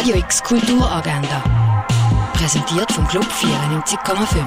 Radio X Kulturagenda. Präsentiert vom Club 94,5.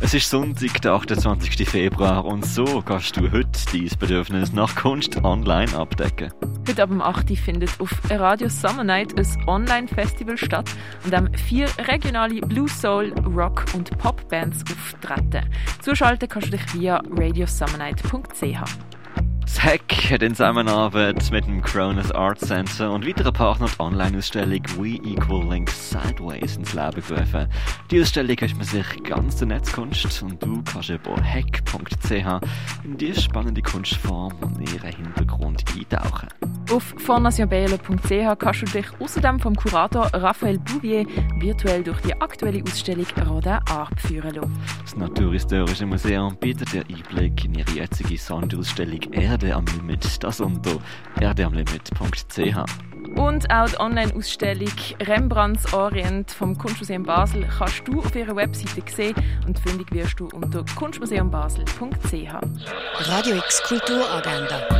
Es ist Sonntag, der 28. Februar und so kannst du heute dein Bedürfnis nach Kunst online abdecken. Heute ab 8. Uhr findet auf Radio Summer Night ein Online-Festival statt, an dem vier regionale Blue Soul, Rock und Pop-Bands auftreten. Zuschalten kannst du dich via radiosummernight.ch. Hack hat in Zusammenarbeit mit dem Cronus Art Center und weiteren Partnern die Online-Ausstellung We Equal Links Sideways ins Leben gerufen. Die Ausstellung ist man sich ganz der Netzkunst und du kannst über hack.ch in diese spannende Kunstform und ihren Hintergrund eintauchen. Auf fornationbele.ch kannst du dich außerdem vom Kurator Raphael Bouvier virtuell durch die aktuelle Ausstellung Rodin Art führen lassen. Das Naturhistorische Museum bietet dir Einblick in ihre jetzige Sonderausstellung Erde am Limit, das unter erdeamlimit.ch. Und auch die Online-Ausstellung Rembrandts Orient vom Kunstmuseum Basel kannst du auf ihrer Webseite sehen und fündig wirst du unter kunstmuseumbasel.ch. Radio X Kulturagenda.